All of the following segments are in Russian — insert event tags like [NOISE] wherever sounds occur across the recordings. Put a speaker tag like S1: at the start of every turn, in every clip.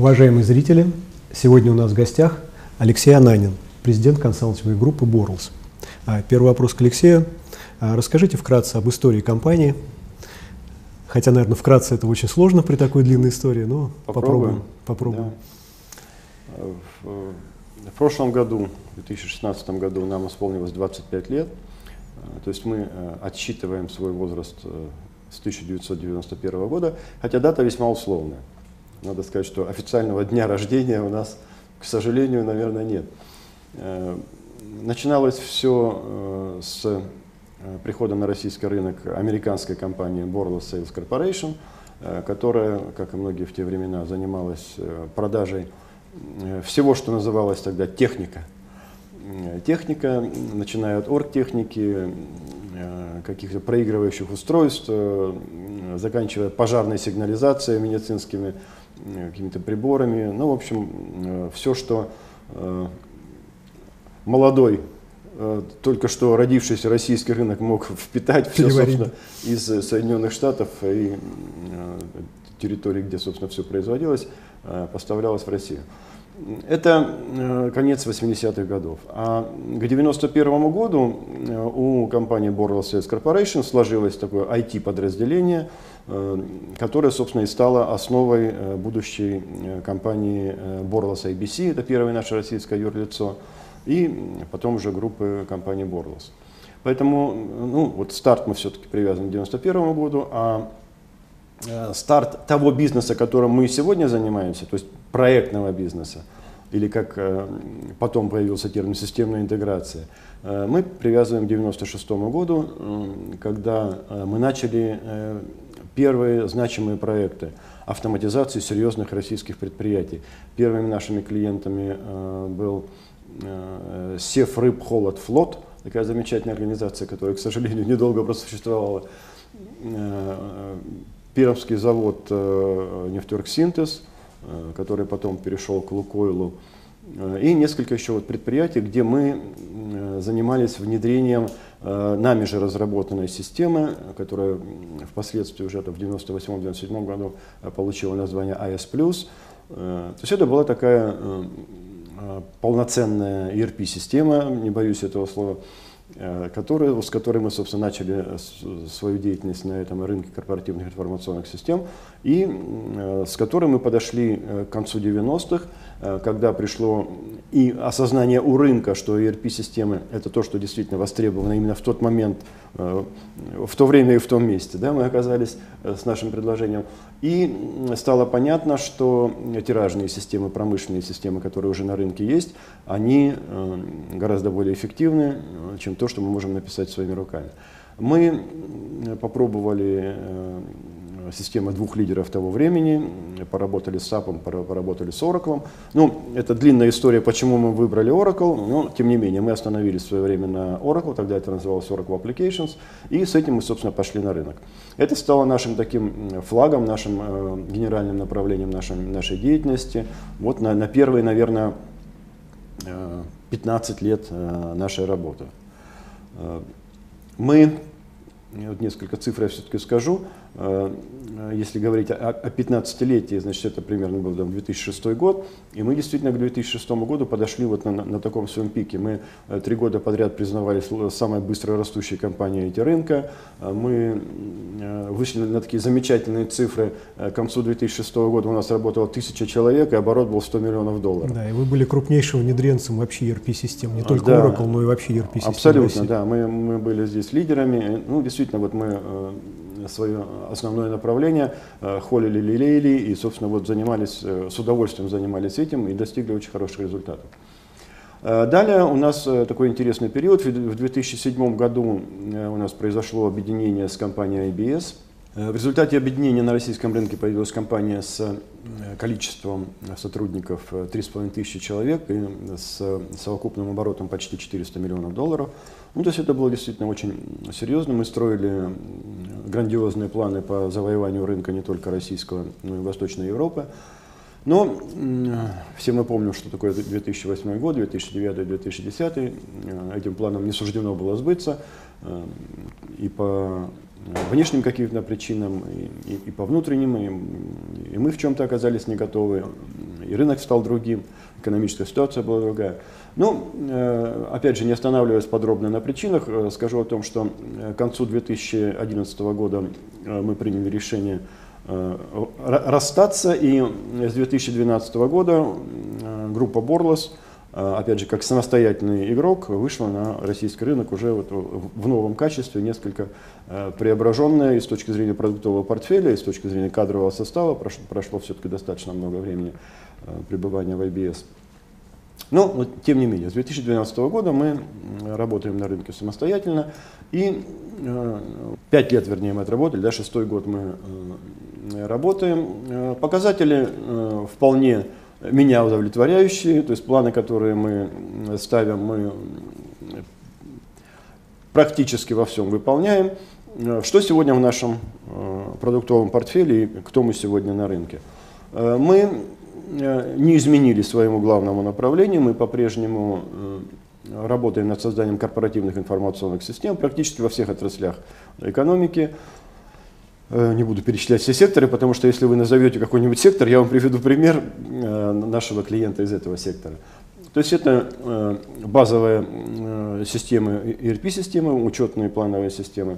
S1: Уважаемые зрители, сегодня у нас в гостях Алексей Ананин, президент консалтинговой группы Boрлс. А, первый вопрос к Алексею. А, расскажите вкратце об истории компании. Хотя, наверное, вкратце это очень сложно при такой длинной истории, но попробуем.
S2: Попробуем. попробуем. Да. В, в прошлом году, в 2016 году, нам исполнилось 25 лет. А, то есть мы э, отсчитываем свой возраст э, с 1991 года, хотя дата весьма условная. Надо сказать, что официального дня рождения у нас, к сожалению, наверное, нет. Э, начиналось все э, с э, прихода на российский рынок американской компании Borla Sales Corporation, которая, как и многие в те времена, занималась продажей всего, что называлось тогда техника. Техника, начиная от оргтехники, каких-то проигрывающих устройств, заканчивая пожарной сигнализацией медицинскими какими-то приборами. Ну, в общем, э, все, что э, молодой, только что родившийся российский рынок мог [LAUGHS] впитать, все, собственно, из Соединенных Штатов и территории, где, собственно, все производилось, поставлялось в Россию. Это э, конец 80-х годов. А к 91 году э, у компании Boral Sales Corporation сложилось такое IT-подразделение, э, которое, собственно, и стало основой будущей компании Borlas IBC, это первое наше российское юрлицо, и потом уже группы компании Borlas. Поэтому ну, вот старт мы все-таки привязаны к 91 году, а старт того бизнеса, которым мы сегодня занимаемся, то есть проектного бизнеса, или как э, потом появился термин системная интеграция, э, мы привязываем к 1996 году, когда э, мы начали первые значимые проекты автоматизации серьезных российских предприятий. Первыми нашими клиентами был Сев Рыб Холод Флот, такая замечательная организация, которая, к сожалению, [LAUGHS] недолго просуществовала. Пермский завод «Нефтерксинтез», Э, который потом перешел к Лукойлу, э, и несколько еще вот предприятий, где мы э, занимались внедрением нами же разработанной системы, которая впоследствии уже в 1998-1997 году получила название AS+. То есть это была такая полноценная ERP-система, не боюсь этого слова, Э, который, с которой мы, собственно, начали свою деятельность на этом рынке корпоративных информационных систем, и э, с которой мы подошли э, к концу 90-х, когда пришло и осознание у рынка, что ERP-системы – это то, что действительно востребовано именно в тот момент, в то время и в том месте. Да, мы оказались с нашим предложением. И стало понятно, что тиражные системы, промышленные системы, которые уже на рынке есть, они гораздо более эффективны, чем то, что мы можем написать своими руками. Мы попробовали э, системы двух лидеров того времени, поработали с SAP, поработали с Oracle. Ну, это длинная история, почему мы выбрали Oracle, но тем не менее мы остановились в свое время на Oracle, тогда это называлось Oracle Applications, и с этим мы, собственно, пошли на рынок. Это стало нашим таким флагом, нашим э, генеральным направлением нашим, нашей деятельности. Вот на, на первые, наверное, 15 э, лет э, нашей работы. Э, мы, вот несколько цифр я все-таки скажу, Э, если говорить о 15-летии, значит, это примерно был там, 2006 год, и мы действительно к 2006 году подошли вот на, на таком своем пике. Мы э, три года подряд признавались самой быстро растущей компанией эти рынка, э, мы вышли на такие замечательные цифры. К концу 2006 года у нас работало тысяча человек, и оборот был 100 миллионов долларов.
S1: Да, и вы были крупнейшим внедренцем вообще ERP-систем, не только да, Oracle, но и вообще ERP-систем.
S2: Абсолютно, да, мы, мы были здесь лидерами. Ну, действительно, вот мы свое основное направление, э, холили, лелеяли и, собственно, вот занимались, э, с удовольствием занимались этим и достигли очень хороших результатов. Э, далее у нас такой интересный период. В 2007 году у нас произошло объединение с компанией IBS. В результате объединения на российском рынке появилась компания с количеством сотрудников 3,5 тысячи человек и с совокупным оборотом почти 400 миллионов долларов. Ну, то есть это было действительно очень серьезно. Мы строили грандиозные планы по завоеванию рынка не только российского, но и Восточной Европы. Но все мы помним, что такое 2008 год, 2009-2010. Этим планам не суждено было сбыться э, и по внешним каким-то причинам, и, и, и по внутренним, и, и мы в чем-то оказались не готовы. И рынок стал другим, экономическая ситуация была другая. Ну, э, опять же, не останавливаясь подробно на причинах, э, скажу о том, что к концу 2011 года мы приняли решение расстаться, и с 2012 года группа Борлос, опять же, как самостоятельный игрок, вышла на российский рынок уже вот в новом качестве, несколько преображенная и с точки зрения продуктового портфеля, и с точки зрения кадрового состава. Прошло, прошло все-таки достаточно много времени пребывания в IBS. Но, вот, тем не менее, с 2012 года мы работаем на рынке самостоятельно. И э, 5 лет, вернее, мы отработали, да, шестой год мы э, работаем. Э, показатели э, вполне меня удовлетворяющие, то есть планы, которые мы ставим, мы практически во всем выполняем. Э, что сегодня в нашем э, продуктовом портфеле и кто мы сегодня на рынке? Э, мы Э, не изменили своему главному направлению. Мы по-прежнему э, работаем над созданием корпоративных информационных систем практически во всех отраслях экономики. Э, не буду перечислять все секторы, потому что если вы назовете какой-нибудь сектор, я вам приведу пример нашего клиента из этого сектора. То есть это базовые системы, ERP-системы, учетные плановые системы.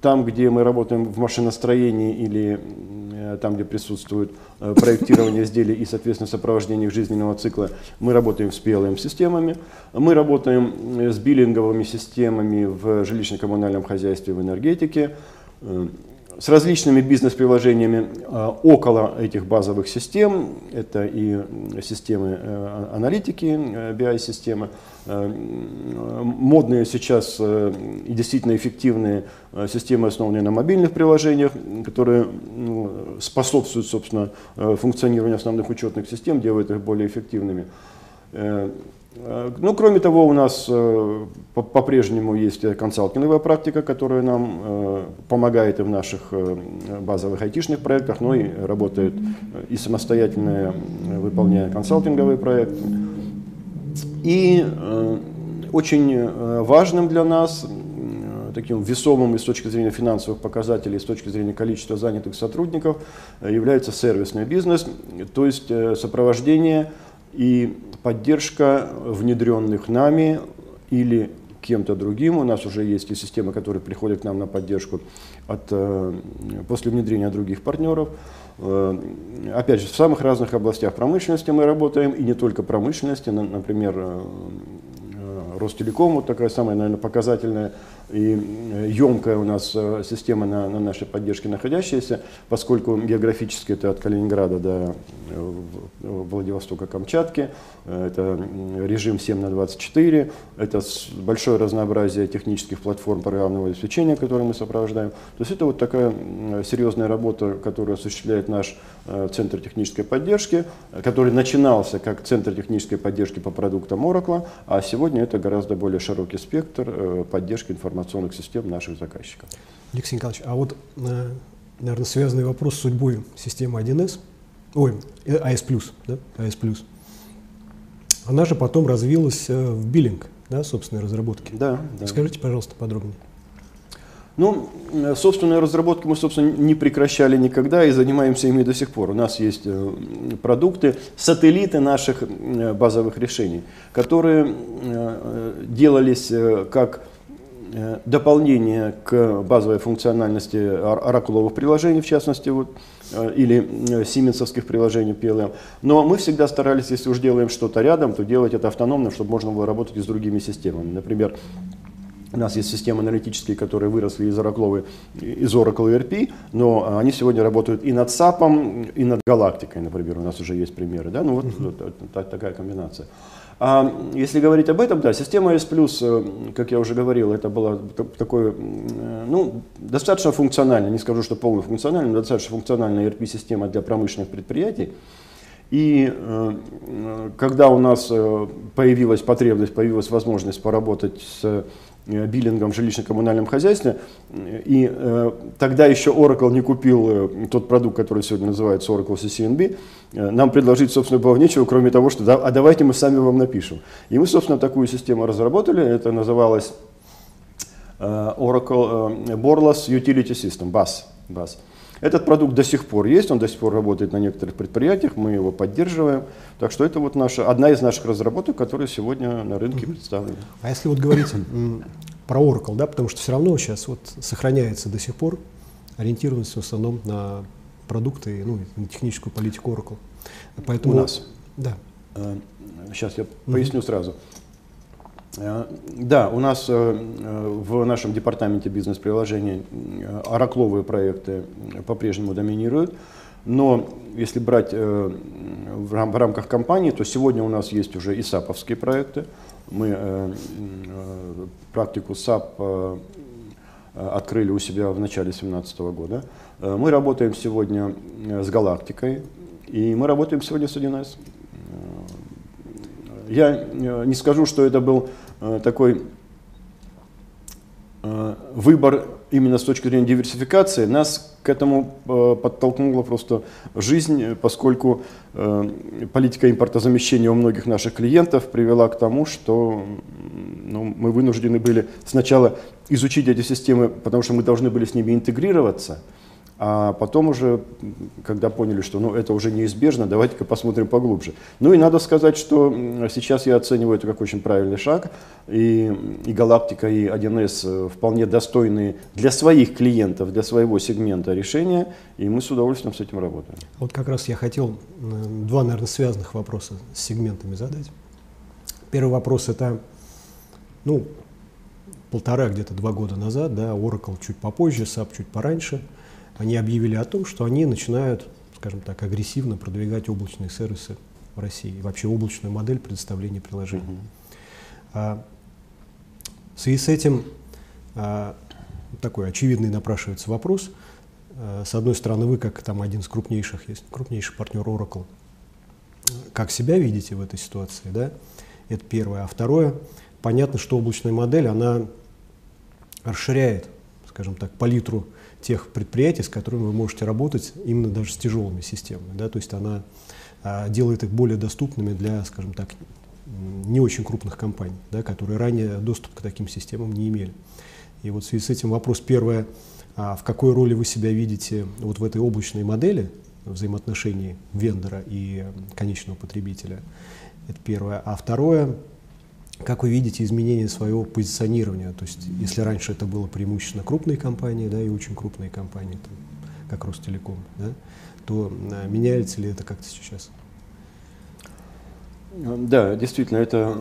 S2: Там, где мы работаем в машиностроении или Э, там, где присутствует э, проектирование изделий и, соответственно, сопровождение их жизненного цикла, мы работаем с PLM-системами, мы работаем э, с биллинговыми системами в жилищно-коммунальном хозяйстве, в энергетике, с различными бизнес-приложениями а, около этих базовых систем. Это и системы э, аналитики, BI-системы, э, модные сейчас э, и действительно эффективные системы, основанные на мобильных приложениях, которые ну, способствуют, собственно, функционированию основных учетных систем, делают их более эффективными. Э, ну, кроме того, у нас э, по-прежнему есть консалтинговая практика, которая нам э, помогает и в наших базовых айтишных проектах, но и работает и самостоятельно, выполняя консалтинговые проекты. И очень важным для нас, таким весомым и с точки зрения финансовых показателей, и с точки зрения количества занятых сотрудников, является сервисный бизнес, то есть сопровождение и поддержка внедренных нами или кем-то другим. У нас уже есть и системы, которые приходят к нам на поддержку от, э, после внедрения других партнеров. Э, опять же, в самых разных областях промышленности мы работаем, и не только промышленности, например, э, Ростелеком, вот такая самая, наверное, показательная и емкая у нас система на, на нашей поддержке находящаяся, поскольку географически это от Калининграда до Владивостока, Камчатки, это режим 7 на 24, это большое разнообразие технических платформ программного обеспечения, которые мы сопровождаем. То есть это вот такая серьезная работа, которую осуществляет наш э, Центр технической поддержки, который начинался как Центр технической поддержки по продуктам Oracle, а сегодня это гораздо более широкий спектр э, поддержки информационных систем наших заказчиков.
S1: Алексей Николаевич, а вот, э, наверное, связанный вопрос с судьбой системы 1С, ой, AS+, да, AS+. Она же потом развилась э, в биллинг, да, собственной разработки.
S2: Да, да.
S1: Скажите, пожалуйста, подробнее.
S2: Ну, э, собственные разработки мы, собственно, не прекращали никогда и занимаемся ими до сих пор. У нас есть э, продукты, сателлиты наших базовых решений, которые делались как Э, дополнение к базовой функциональности оракуловых приложений, в частности, вот, э, или э, сименсовских приложений PLM. Но мы всегда старались, если уж делаем что-то рядом, то делать это автономно, чтобы можно было работать и с другими системами. Например, у нас есть системы аналитические, которые выросли из Oracle, из Oracle ERP, но они сегодня работают и над SAP, и над Галактикой, например. У нас уже есть примеры. Да? Ну вот, вот такая комбинация. А если говорить об этом, да, система S+, э, как я уже говорил, это была такой, э, ну, достаточно функциональная, не скажу, что полнофункциональная, но достаточно функциональная ERP-система для промышленных предприятий. И э, когда у нас появилась потребность, появилась возможность поработать с биллингом в жилищно-коммунальном хозяйстве. И э, тогда еще Oracle не купил э, тот продукт, который сегодня называется Oracle CCNB. Э, нам предложить, собственно, было нечего, кроме того, что да, а давайте мы сами вам напишем. И мы, собственно, такую систему разработали. Это называлось э, Oracle э, Borlas Utility System, BAS. BAS. Этот продукт до сих пор есть, он до сих пор работает на некоторых предприятиях, мы его поддерживаем. Так что это вот наша, одна из наших разработок, которая сегодня на рынке представлена.
S1: А если вот говорить про Oracle, да, потому что все равно сейчас вот сохраняется до сих пор ориентированность в основном на продукты, ну, на техническую политику Oracle.
S2: Поэтому, У нас?
S1: Да.
S2: Сейчас я поясню сразу. Э, да, у нас э, в нашем департаменте бизнес-приложений э, оракловые проекты по-прежнему доминируют. Но если брать в рамках компании, то сегодня у нас есть уже и SAP овские проекты. Мы практику SAP открыли у себя в начале 2017 года. Мы работаем сегодня с Галактикой, и мы работаем сегодня с 1С. Я не скажу, что это был Э, такой э, выбор именно с точки зрения диверсификации, нас к этому э, подтолкнула просто жизнь, поскольку политика импортозамещения у многих наших клиентов привела к тому, что ну, мы вынуждены были сначала изучить эти системы, потому что мы должны были с ними интегрироваться – а потом уже, когда поняли, что ну, это уже неизбежно, давайте-ка посмотрим поглубже. Ну и надо сказать, что сейчас я оцениваю это как очень правильный шаг. И, и Галактика, и 1С э, вполне достойные для своих клиентов, для своего сегмента решения. И мы с удовольствием с этим работаем.
S1: Вот как раз я хотел два, наверное, связанных вопроса с сегментами задать. Первый вопрос это, ну, полтора, где-то два года назад, да, Oracle чуть попозже, SAP чуть пораньше – они объявили о том, что они начинают, скажем так, агрессивно продвигать облачные сервисы в России, вообще облачную модель предоставления приложений. Uh-huh. А, в связи с этим а, такой очевидный напрашивается вопрос. А, с одной стороны, вы, как там один из крупнейших, есть крупнейший партнер Oracle, как себя видите в этой ситуации, да? Это первое. А второе, понятно, что облачная модель, она расширяет, скажем так, палитру тех предприятий, с которыми вы можете работать именно даже с тяжелыми системами. Да? То есть она а, делает их более доступными для, скажем так, не очень крупных компаний, да, которые ранее доступ к таким системам не имели. И вот в связи с этим вопрос первое, а в какой роли вы себя видите вот в этой облачной модели взаимоотношений вендора и конечного потребителя? Это первое. А второе, как вы видите изменение своего позиционирования? То есть, если раньше это было преимущественно крупные компании, да, и очень крупные компании, там, как Ростелеком, да, то а, меняется ли это как-то сейчас?
S2: Да, действительно, это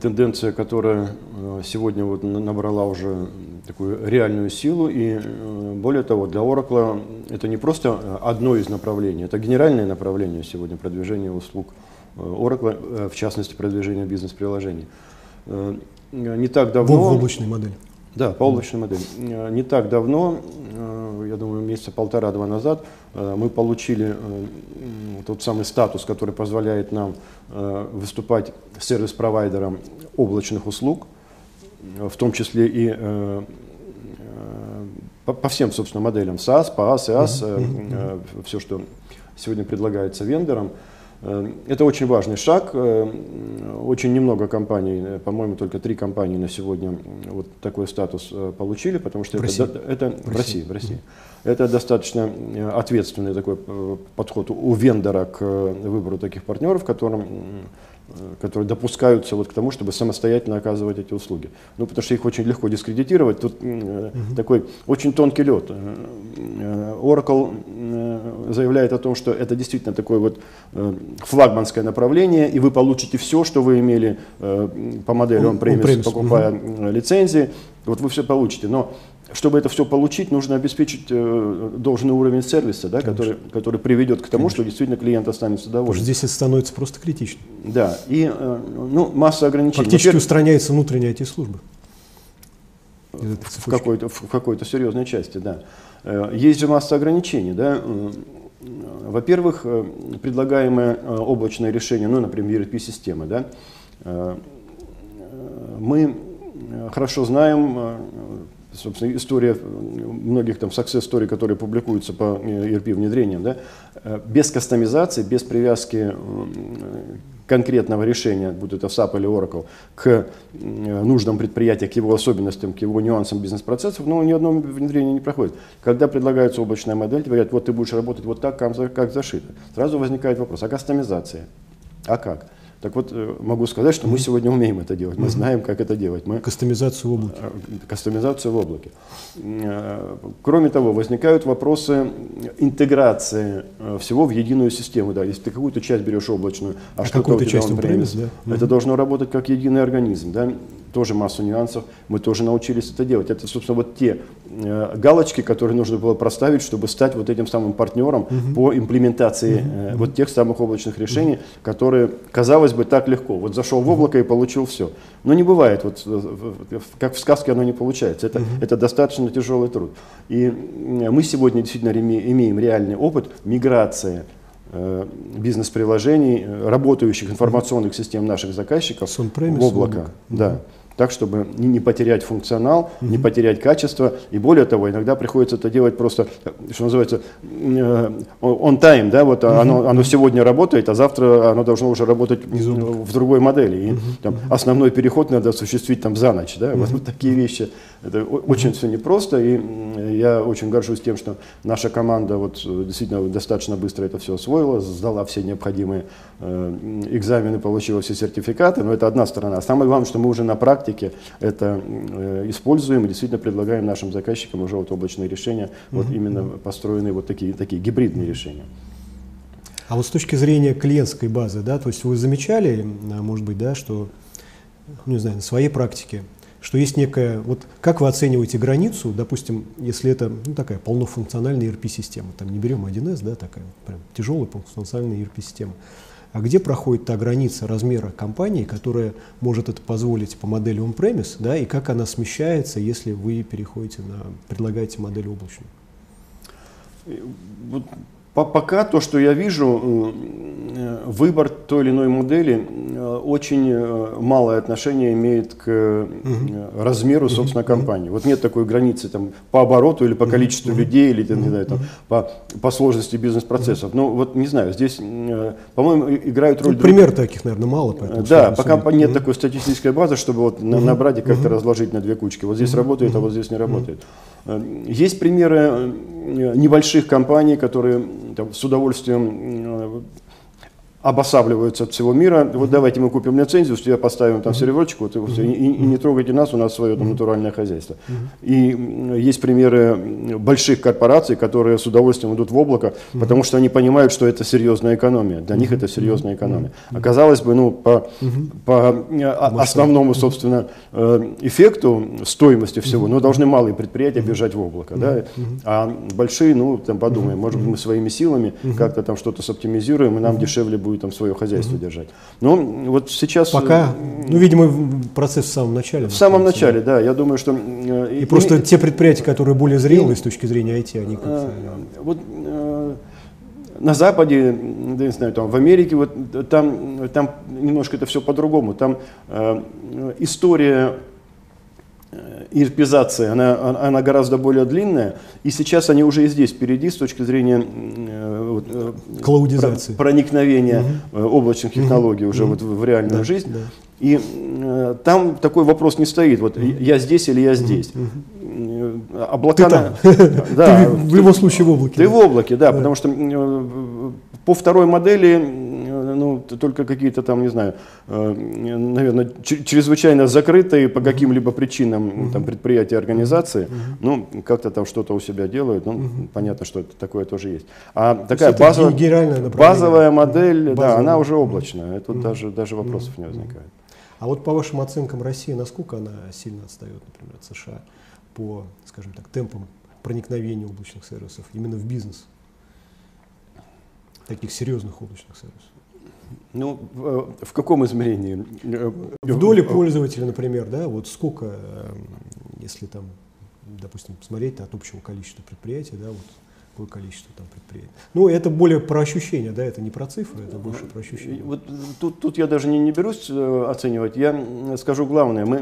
S2: тенденция, которая э, сегодня вот набрала уже такую реальную силу. И э, более того, для Oracle это не просто одно из направлений, это генеральное направление сегодня продвижения услуг Oracle, в частности, продвижения бизнес-приложений.
S1: Э, не так давно... В облачной модели.
S2: Да, по облачной модели. Э, не так давно, э, я думаю, месяца полтора-два назад, мы получили тот самый статус, который позволяет нам выступать сервис-провайдером облачных услуг, в том числе и по всем, собственно, моделям SaaS, PaaS, IaaS, mm-hmm. все, что сегодня предлагается вендорам – Э, это очень важный шаг. Э, очень немного компаний, э, по-моему, только три компании на сегодня вот такой статус получили, потому что в это, России. это в, в России. В России. Это достаточно ответственный такой подход у вендора к выбору таких партнеров, которым которые допускаются вот к тому, чтобы самостоятельно оказывать эти услуги. Ну, потому что их очень легко дискредитировать. Тут uh такой очень тонкий лед. Oracle заявляет о том, что это действительно такое вот флагманское направление, и вы получите все, что вы имели по модели on-premise, покупая uh лицензии. Вот вы все получите. Но чтобы это все получить, нужно обеспечить э, должный уровень сервиса, да, который, который приведет к тому, Конечно. что действительно клиент останется доволен.
S1: Здесь это становится просто критично.
S2: Да, и э, ну, масса ограничений.
S1: Фактически Во устраняется внутренняя IT-служба.
S2: В какой-то, в какой-то серьезной части, да. Э, есть же масса ограничений, да. Во-первых, э, предлагаемое э, облачное решение, ну, например, ERP-системы, да, мы хорошо знаем, собственно, история многих там success story, которые публикуются по ERP внедрениям, да, без кастомизации, без привязки конкретного решения, будь это SAP или Oracle, к нуждам предприятия, к его особенностям, к его нюансам бизнес-процессов, но ни одно внедрение не проходит. Когда предлагается облачная модель, говорят, вот ты будешь работать вот так, как зашито. Сразу возникает вопрос, а кастомизация? А как? Так вот, э, могу сказать, что мы сегодня умеем это делать, мы знаем, как это делать. Мы...
S1: Кастомизацию в облаке. Э,
S2: кастомизацию в облаке. Э, кроме того, возникают вопросы интеграции всего в единую систему. Да, если ты какую-то часть берешь облачную,
S1: а, а какую-то часть
S2: премис, да? это должно работать как единый организм. Да? Тоже массу нюансов, мы тоже научились это делать. Это, собственно, вот те э, галочки, которые нужно было проставить, чтобы стать вот этим самым партнером угу. по имплементации угу. э, вот тех самых облачных решений, угу. которые, казалось бы, так легко. Вот зашел в облако и получил все. Но не бывает, вот, э, как в сказке оно не получается. Это, угу. это достаточно тяжелый труд. И мы сегодня действительно имеем реальный опыт миграции бизнес-приложений, э, работающих информационных систем наших заказчиков в облако. Да так, чтобы не, потерять функционал, mm-hmm. не потерять качество. И более того, иногда приходится это делать просто, что называется, э, on time, да, вот mm-hmm. оно, оно сегодня работает, а завтра оно должно уже работать в другой модели. И mm-hmm. там, основной переход надо осуществить там за ночь, да, mm-hmm. вот, вот такие вещи. Это очень все непросто, и я очень горжусь тем, что наша команда вот действительно достаточно быстро это все освоила, сдала все необходимые э, экзамены, получила все сертификаты, но это одна сторона. А самое главное, что мы уже на практике практике это э, используем и действительно предлагаем нашим заказчикам уже вот облачные решения, mm-hmm. вот именно построенные вот такие, такие гибридные решения.
S1: А вот с точки зрения клиентской базы, да, то есть вы замечали, может быть, да, что, ну, не знаю, на своей практике, что есть некая, вот как вы оцениваете границу, допустим, если это ну, такая полнофункциональная ERP-система, там не берем 1С, да, такая прям тяжелая полнофункциональная ERP-система, а где проходит та граница размера компании, которая может это позволить по модели on-premise, да, и как она смещается, если вы переходите на, предлагаете модель облачную?
S2: Пока то, что я вижу, э, выбор той или иной модели э, очень э, малое отношение имеет к угу. размеру, собственно, угу. компании. Вот нет такой границы там, по обороту или по количеству угу. людей, или там, не знаю, там, по, по сложности бизнес-процессов. Ну, вот не знаю, здесь, по-моему, играют роль... Ну,
S1: пример таких, наверное, мало.
S2: Да, пока судить. нет такой статистической базы, чтобы вот угу. набрать и как-то разложить на две кучки. Вот здесь работает, а вот здесь не работает. Есть примеры небольших компаний, которые там, с удовольствием обосабливаются от всего мира. Вот давайте мы купим лицензию, с тебя поставим там серверочек, вот, и, и, и не трогайте нас, у нас свое там, натуральное хозяйство. И есть примеры больших корпораций, которые с удовольствием идут в облако, потому что они понимают, что это серьезная экономия. Для них это серьезная экономия. Оказалось бы, ну, по, по а, основному, собственно, э, эффекту стоимости всего, ну, должны малые предприятия бежать в облако. Да? А большие, ну, там подумаем, может быть, мы своими силами как-то там что-то соптимизируем, и нам дешевле будет будет там свое хозяйство угу. держать. Но вот сейчас...
S1: Пока, э, ну, видимо, процесс в самом начале.
S2: В самом начале, да. Я думаю, что... Э,
S1: и, и просто и, те предприятия, которые более зрелые и, с точки зрения IT, они как-то...
S2: Вот на Западе, да, не знаю, там в Америке, вот там, там немножко это все по-другому. Там э, история ирпизация, она, она гораздо более длинная, и сейчас они уже и здесь впереди с точки зрения
S1: э, э Клаудизации.
S2: проникновения угу. облачных технологий угу. уже угу. вот в, реальную да, жизнь. Да. И э, там такой вопрос не стоит, вот я здесь или я здесь. Угу.
S1: Облака... [LAUGHS] Ты там. Да, ты в любом случае в облаке.
S2: Ты да. в облаке, да, да, потому что э, по второй модели ну, только какие-то там, не знаю, э, наверное, чрезвычайно закрытые по каким-либо причинам mm-hmm. там, предприятия, организации, mm-hmm. ну, как-то там что-то у себя делают, ну, mm-hmm. понятно, что это такое тоже есть. А То такая базовая, базовая модель, базовая. да, она уже облачная, это mm-hmm. даже, даже вопросов mm-hmm. не возникает.
S1: А вот по вашим оценкам России, насколько она сильно отстает, например, от США по, скажем так, темпам проникновения облачных сервисов именно в бизнес? Таких серьезных облачных сервисов.
S2: Ну, в, в каком измерении?
S1: В доле пользователя, например, да, вот сколько, эм, если там, допустим, посмотреть от общего количества предприятий, да, вот такое количество там предприятий. Ну, это более про ощущения, да, это не про цифры, это больше про ощущения.
S2: Вот тут, тут я даже не, не берусь э, оценивать, я скажу главное. Мы,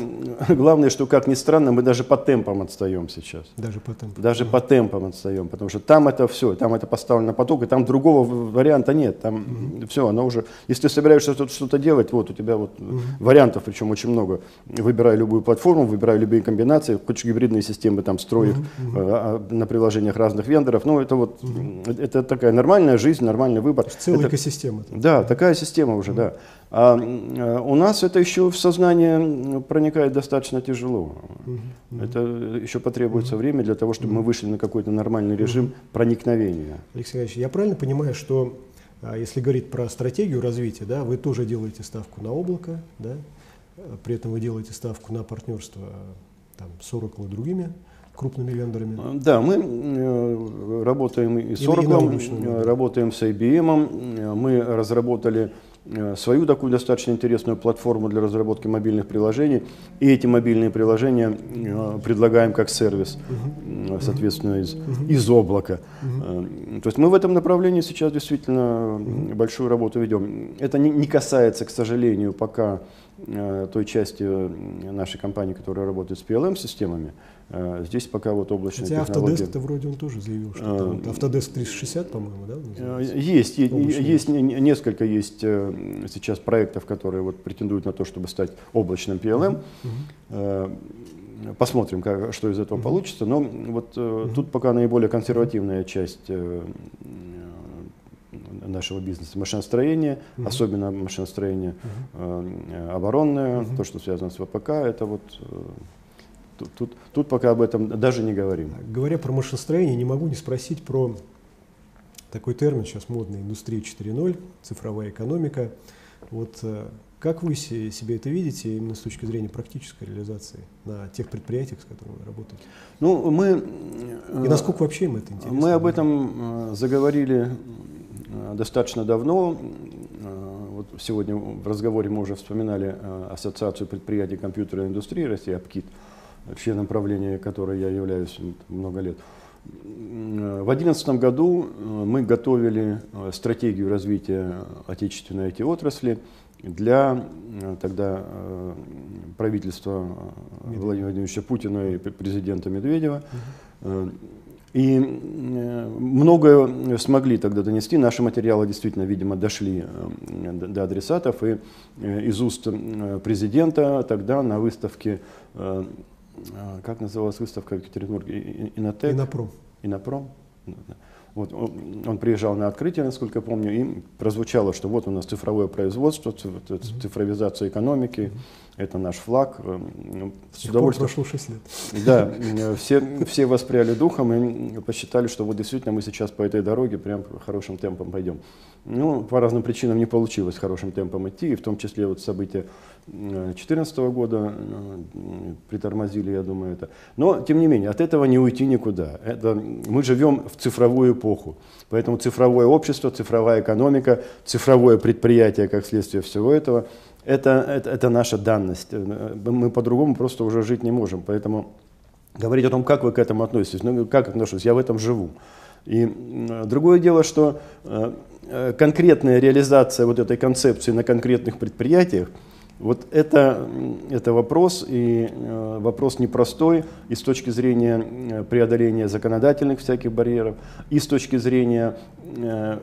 S2: главное, что, как ни странно, мы даже по темпам отстаем сейчас.
S1: Даже по темпам?
S2: Даже по темпам отстаем, потому что там это все, там это поставлено поток, и там другого варианта нет. Там mm-hmm. все, оно уже, если ты собираешься что-то делать, вот у тебя вот mm-hmm. вариантов, причем очень много. Выбирай любую платформу, выбирай любые комбинации, хочешь гибридные системы там строй mm-hmm. на приложениях разных вендоров, ну это вот, mm-hmm. это такая нормальная жизнь, нормальный выбор.
S1: Целая
S2: это,
S1: экосистема.
S2: Да, такая система уже, mm-hmm. да. А э, у нас это еще в сознание проникает достаточно тяжело. Mm-hmm. Это еще потребуется mm-hmm. время для того, чтобы mm-hmm. мы вышли на какой-то нормальный режим mm-hmm. проникновения.
S1: Алексей Ильич, я правильно понимаю, что а, если говорить про стратегию развития, да, вы тоже делаете ставку на облако, да, при этом вы делаете ставку на партнерство там, с Oracle и другими крупными вендорами?
S2: Да, мы э, работаем и с Oracle, э, работаем с IBM, мы разработали Э, свою такую достаточно интересную платформу для разработки мобильных приложений. И эти мобильные приложения э, предлагаем как сервис, соответственно, из, из облака. То есть мы в этом направлении сейчас действительно большую работу ведем. Это не, не касается, к сожалению, пока той части нашей компании, которая работает с PLM-системами. Э, здесь пока вот облачная Хотя технология.
S1: Autodesk, это вроде он тоже заявил, что а, там, Autodesk 360, по-моему, да?
S2: Называется? Есть, Облачный. есть несколько есть э, сейчас проектов, которые вот претендуют на то, чтобы стать облачным PLM. Uh-huh. Посмотрим, как, что из этого uh-huh. получится. Но вот uh-huh. тут пока наиболее консервативная часть нашего бизнеса машиностроение, uh-huh. особенно машиностроение uh-huh. оборонное, uh-huh. то, что связано с ВПК, это вот Тут, тут, тут пока об этом даже не говорим.
S1: Говоря про машиностроение, не могу не спросить про такой термин сейчас модный, индустрия 4.0, цифровая экономика. Вот э, как вы себе это видите именно с точки зрения практической реализации на тех предприятиях, с которыми вы работаете?
S2: Ну, мы...
S1: И насколько вообще им это интересно?
S2: Мы об этом э, заговорили э, достаточно давно. Вот сегодня в разговоре мы уже вспоминали Ассоциацию предприятий компьютерной индустрии России, АПКИТ членом правления которой я являюсь много лет. В 2011 году э, мы готовили э, стратегию развития отечественной IT-отрасли для э, тогда правительства Владимира Владимировича Путина и президента Медведева. И многое смогли тогда донести. Наши материалы действительно, видимо, дошли до адресатов. И из уст президента тогда на выставке как называлась выставка в Екатеринбурге? Инотек?
S1: Инопром.
S2: Инопром? Вот он, он приезжал на открытие, насколько я помню, и прозвучало, что вот у нас цифровое производство, цифровизация экономики, это наш флаг. Э,
S1: ну, с удовольствием. прошло 6 лет.
S2: Да, [LAUGHS] все, все воспряли духом и посчитали, что вот действительно мы сейчас по этой дороге прям хорошим темпом пойдем. Ну, по разным причинам не получилось хорошим темпом идти, и в том числе вот события 2014 года э, притормозили, я думаю, это. Но, тем не менее, от этого не уйти никуда. Это, мы живем в цифровую эпоху. Поэтому цифровое общество, цифровая экономика, цифровое предприятие, как следствие всего этого, это, это, это наша данность. Э, мы по-другому просто уже жить не можем. Поэтому говорить о том, как вы к этому относитесь, ну, как отношусь, я в этом живу. И другое дело, что э, конкретная реализация вот этой концепции на конкретных предприятиях – вот это, это вопрос, и э, вопрос непростой и с точки зрения э, преодоления законодательных всяких барьеров, и с точки зрения э,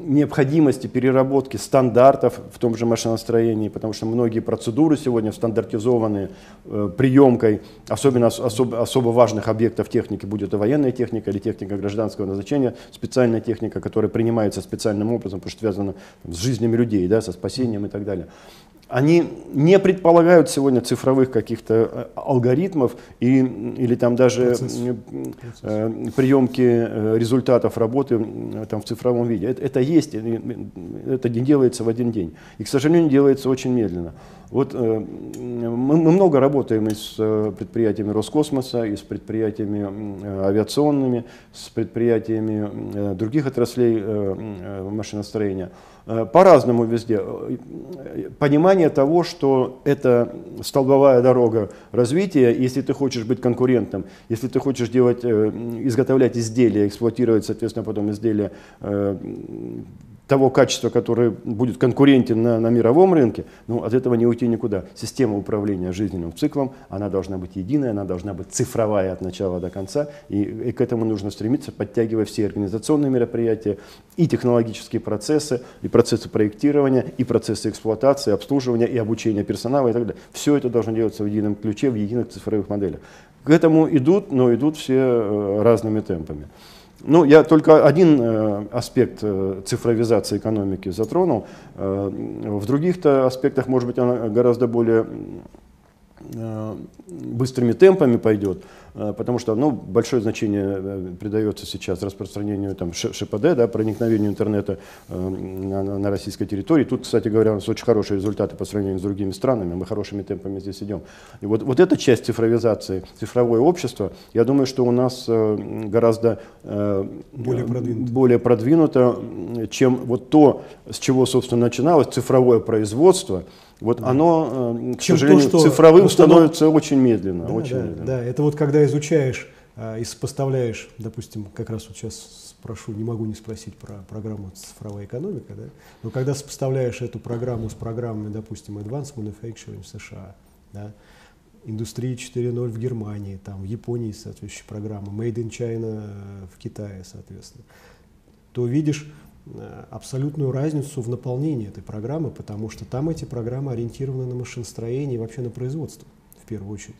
S2: необходимости переработки стандартов в том же машиностроении, потому что многие процедуры сегодня стандартизованы э, приемкой, особенно особо, особо важных объектов техники, будет это военная техника или техника гражданского назначения, специальная техника, которая принимается специальным образом, потому что связана там, с жизнями людей, да, со спасением и так далее они не предполагают сегодня цифровых каких-то э, алгоритмов и, или там даже Процесс. Э, приемки э, результатов работы там, в цифровом виде. Это, это есть, это не делается в один день. И, к сожалению, делается очень медленно. Вот мы, мы много работаем и с предприятиями Роскосмоса, и с предприятиями авиационными, с предприятиями других отраслей машиностроения. Э, по-разному везде. Э, понимание того, что это столбовая дорога развития, если ты хочешь быть конкурентным, если ты хочешь делать, э, изготовлять изделия, эксплуатировать, соответственно, потом изделия того качества, которое будет конкурентен на, на мировом рынке, ну, от этого не уйти никуда. Система управления жизненным циклом, она должна быть единая, она должна быть цифровая от начала до конца, и, и к этому нужно стремиться, подтягивая все организационные мероприятия, и технологические процессы, и процессы проектирования, и процессы эксплуатации, обслуживания, и обучения персонала и так далее. Все это должно делаться в едином ключе, в единых цифровых моделях. К этому идут, но идут все э, разными темпами. Ну, я только один э, аспект э, цифровизации экономики затронул. Э, в других-то аспектах, может быть, она гораздо более э, быстрыми темпами пойдет. Э, потому что ну, большое значение э, придается сейчас распространению там, ШПД, да, проникновению интернета э, на, на российской территории. Тут, кстати говоря, у нас очень хорошие результаты по сравнению с другими странами, мы хорошими темпами здесь идем. И вот, вот эта часть цифровизации, цифровое общество, я думаю, что у нас гораздо
S1: более продвинуто.
S2: более продвинуто, чем вот то, с чего, собственно, начиналось цифровое производство, вот оно, э, к Чем сожалению, то, что цифровым установ... становится очень медленно.
S1: Да,
S2: очень
S1: да,
S2: медленно.
S1: да, это вот когда изучаешь э, и сопоставляешь, допустим, как раз вот сейчас спрошу, не могу не спросить про программу «Цифровая экономика», да? но когда сопоставляешь эту программу с программами, допустим, Advanced Manufacturing в США, да, Индустрии 4.0 в Германии, там, в Японии соответствующая программа, Made in China в Китае, соответственно, то видишь, абсолютную разницу в наполнении этой программы, потому что там эти программы ориентированы на машиностроение и вообще на производство в первую очередь.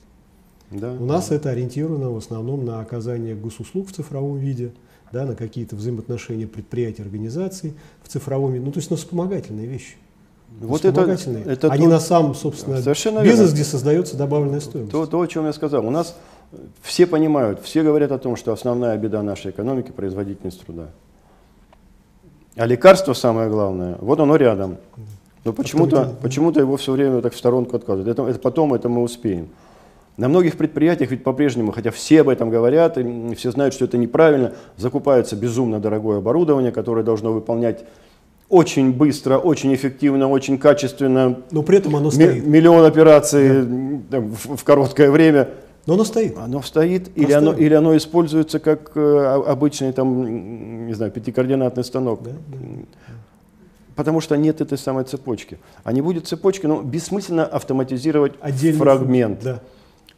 S1: Да, У нас да. это ориентировано в основном на оказание госуслуг в цифровом виде, да, на какие-то взаимоотношения предприятий, организаций в цифровом виде, ну то есть на вспомогательные вещи.
S2: Вот это,
S1: это а то, на сам, собственно, бизнес, верно. где создается добавленная стоимость.
S2: То, то, о чем я сказал. У нас все понимают, все говорят о том, что основная беда нашей экономики – производительность труда. А лекарство самое главное, вот оно рядом. Но почему-то почему его все время так в сторонку откладывают. Это, это потом это мы успеем. На многих предприятиях ведь по-прежнему, хотя все об этом говорят, и все знают, что это неправильно, закупается безумно дорогое оборудование, которое должно выполнять очень быстро, очень эффективно, очень качественно.
S1: Но при этом оно стоит.
S2: Миллион операций да. в, в короткое время.
S1: Но оно стоит.
S2: Оно стоит, или оно, или оно используется как э, обычный там, не знаю, пятикоординатный станок. Да, да. Потому что нет этой самой цепочки. А не будет цепочки, ну, бессмысленно автоматизировать Отдельный фрагмент. Да.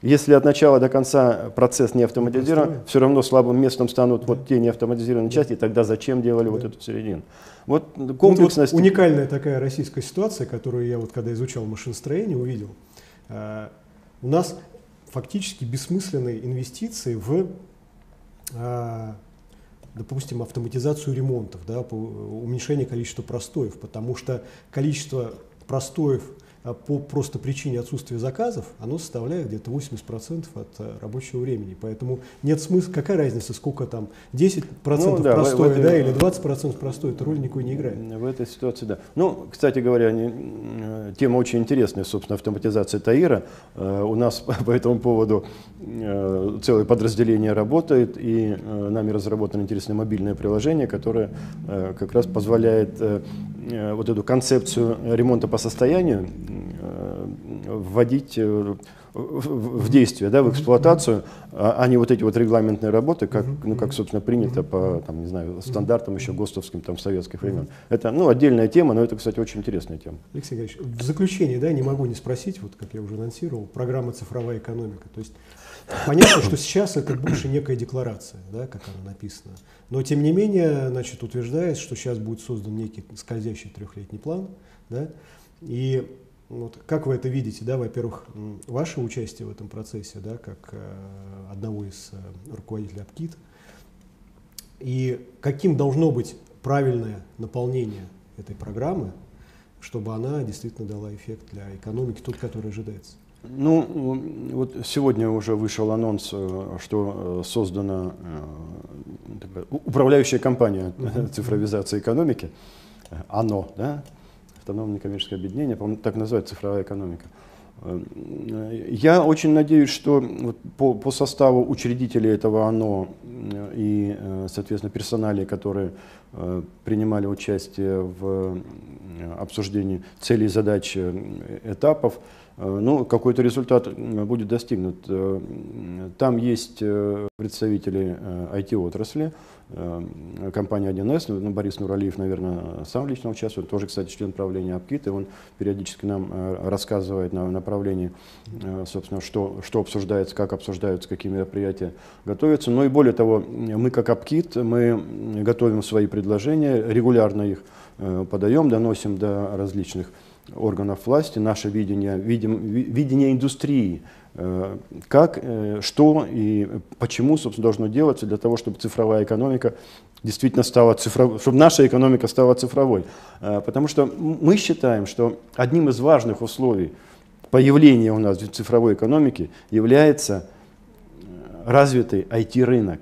S2: Если от начала до конца процесс не автоматизирован, все равно слабым местом станут да. вот те неавтоматизированные да. части, тогда зачем делали да. вот эту середину?
S1: Вот комплексность... Ну, вот уникальная такая российская ситуация, которую я вот когда изучал машиностроение, увидел. Э, у нас фактически бессмысленные инвестиции в, а, допустим, автоматизацию ремонтов, да, уменьшение количества простоев, потому что количество простоев по просто причине отсутствия заказов, оно составляет где-то 80% от э, рабочего времени. Поэтому нет смысла, какая разница, сколько там, 10% ну, да, простое, в, в да, или 20% простое, это роль никакой не играет.
S2: В этой ситуации, да. Ну, кстати говоря, не, э, тема очень интересная, собственно, автоматизация ТАИРа. Э, у нас [LAUGHS] по этому поводу целое подразделение работает, и нами разработано интересное мобильное приложение, которое как раз позволяет вот эту концепцию ремонта по состоянию Э, вводить э, в действие, да, в эксплуатацию, а, а не вот эти вот регламентные работы, как, ну, как собственно, принято по, там, не знаю, стандартам еще ГОСТовским, там, советских времен. Это, ну, отдельная тема, но это, кстати, очень интересная тема.
S1: Алексей Григорьевич, в заключение, да, не могу не спросить, вот как я уже анонсировал, программа «Цифровая экономика». То есть понятно, что сейчас это больше некая декларация, да, как она написана. Но, тем не менее, значит, утверждается, что сейчас будет создан некий скользящий трехлетний план, да, и вот как вы это видите, да, во-первых, ваше участие в этом процессе, да, как э, одного из э, руководителей АПКИТ, и каким должно быть правильное наполнение этой программы, чтобы она действительно дала эффект для экономики, тот, который ожидается?
S2: Ну, вот сегодня уже вышел анонс, э, что создана управляющая компания цифровизации экономики, ОНО, да, автономное некоммерческое объединение, по так называется цифровая экономика. Я очень надеюсь, что по, по составу учредителей этого ОНО и, соответственно, персонале, которые принимали участие в обсуждении целей, задач, этапов, ну, какой-то результат будет достигнут. Там есть представители IT-отрасли, Э, компания 1С, ну, Борис Нуралиев, наверное, сам лично участвует, тоже, кстати, член правления Апкит, и он периодически нам э, рассказывает на направлении, э, собственно, что, что обсуждается, как обсуждаются, какие мероприятия готовятся. Но и более того, мы как Апкит, мы готовим свои предложения, регулярно их подаем, доносим до различных органов власти, наше видение, видим, видение индустрии, Э, как, э, что и почему, собственно, должно делаться для того, чтобы цифровая экономика действительно стала цифровой, чтобы наша экономика стала цифровой. Э, потому что мы считаем, что одним из важных условий появления у нас цифровой экономики является развитый IT-рынок.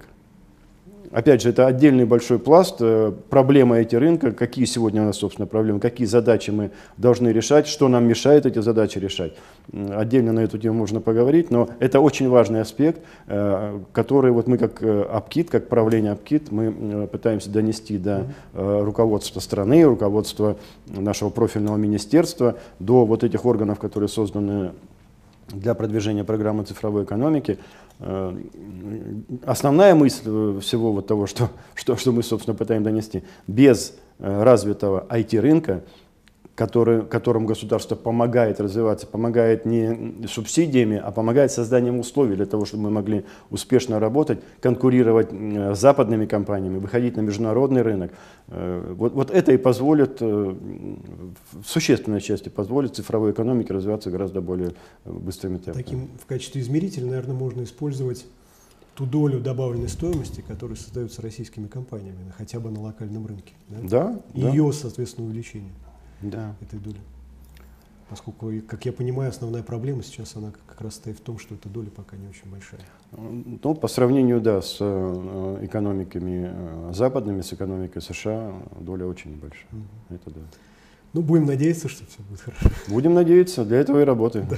S2: Опять же, это отдельный большой пласт, э, проблемы эти рынка, какие сегодня у нас, собственно, проблемы, какие задачи мы должны решать, что нам мешает эти задачи решать. Отдельно на эту тему можно поговорить, но это очень важный аспект, э, который вот мы как АПКИТ, э, как правление АПКИТ, мы пытаемся донести до руководства страны, руководства нашего профильного министерства, до вот этих органов, которые созданы для продвижения программы цифровой экономики. Э, основная мысль всего вот того, что, [LAUGHS] что, что мы, собственно, пытаемся донести, без э, развитого IT-рынка который, которым государство помогает развиваться, помогает не субсидиями, а помогает созданием условий для того, чтобы мы могли успешно работать, конкурировать с западными компаниями, выходить на международный рынок. Э, вот, вот это и позволит, э, в существенной части позволит цифровой экономике развиваться гораздо более быстрыми темпами.
S1: Таким в качестве измерителя, наверное, можно использовать ту долю добавленной стоимости, которая создается российскими компаниями, хотя бы на локальном рынке.
S2: Да, да.
S1: И
S2: да.
S1: ее, соответственно, увеличение
S2: да.
S1: этой доли. Поскольку, как я понимаю, основная проблема сейчас, она как раз стоит в том, что эта доля пока не очень большая.
S2: Ну, по сравнению, да, с э, экономиками э, западными, с экономикой США, доля очень большая. Угу. Это да.
S1: Ну, будем надеяться, что все будет хорошо.
S2: Будем надеяться, для этого и работаем. Да.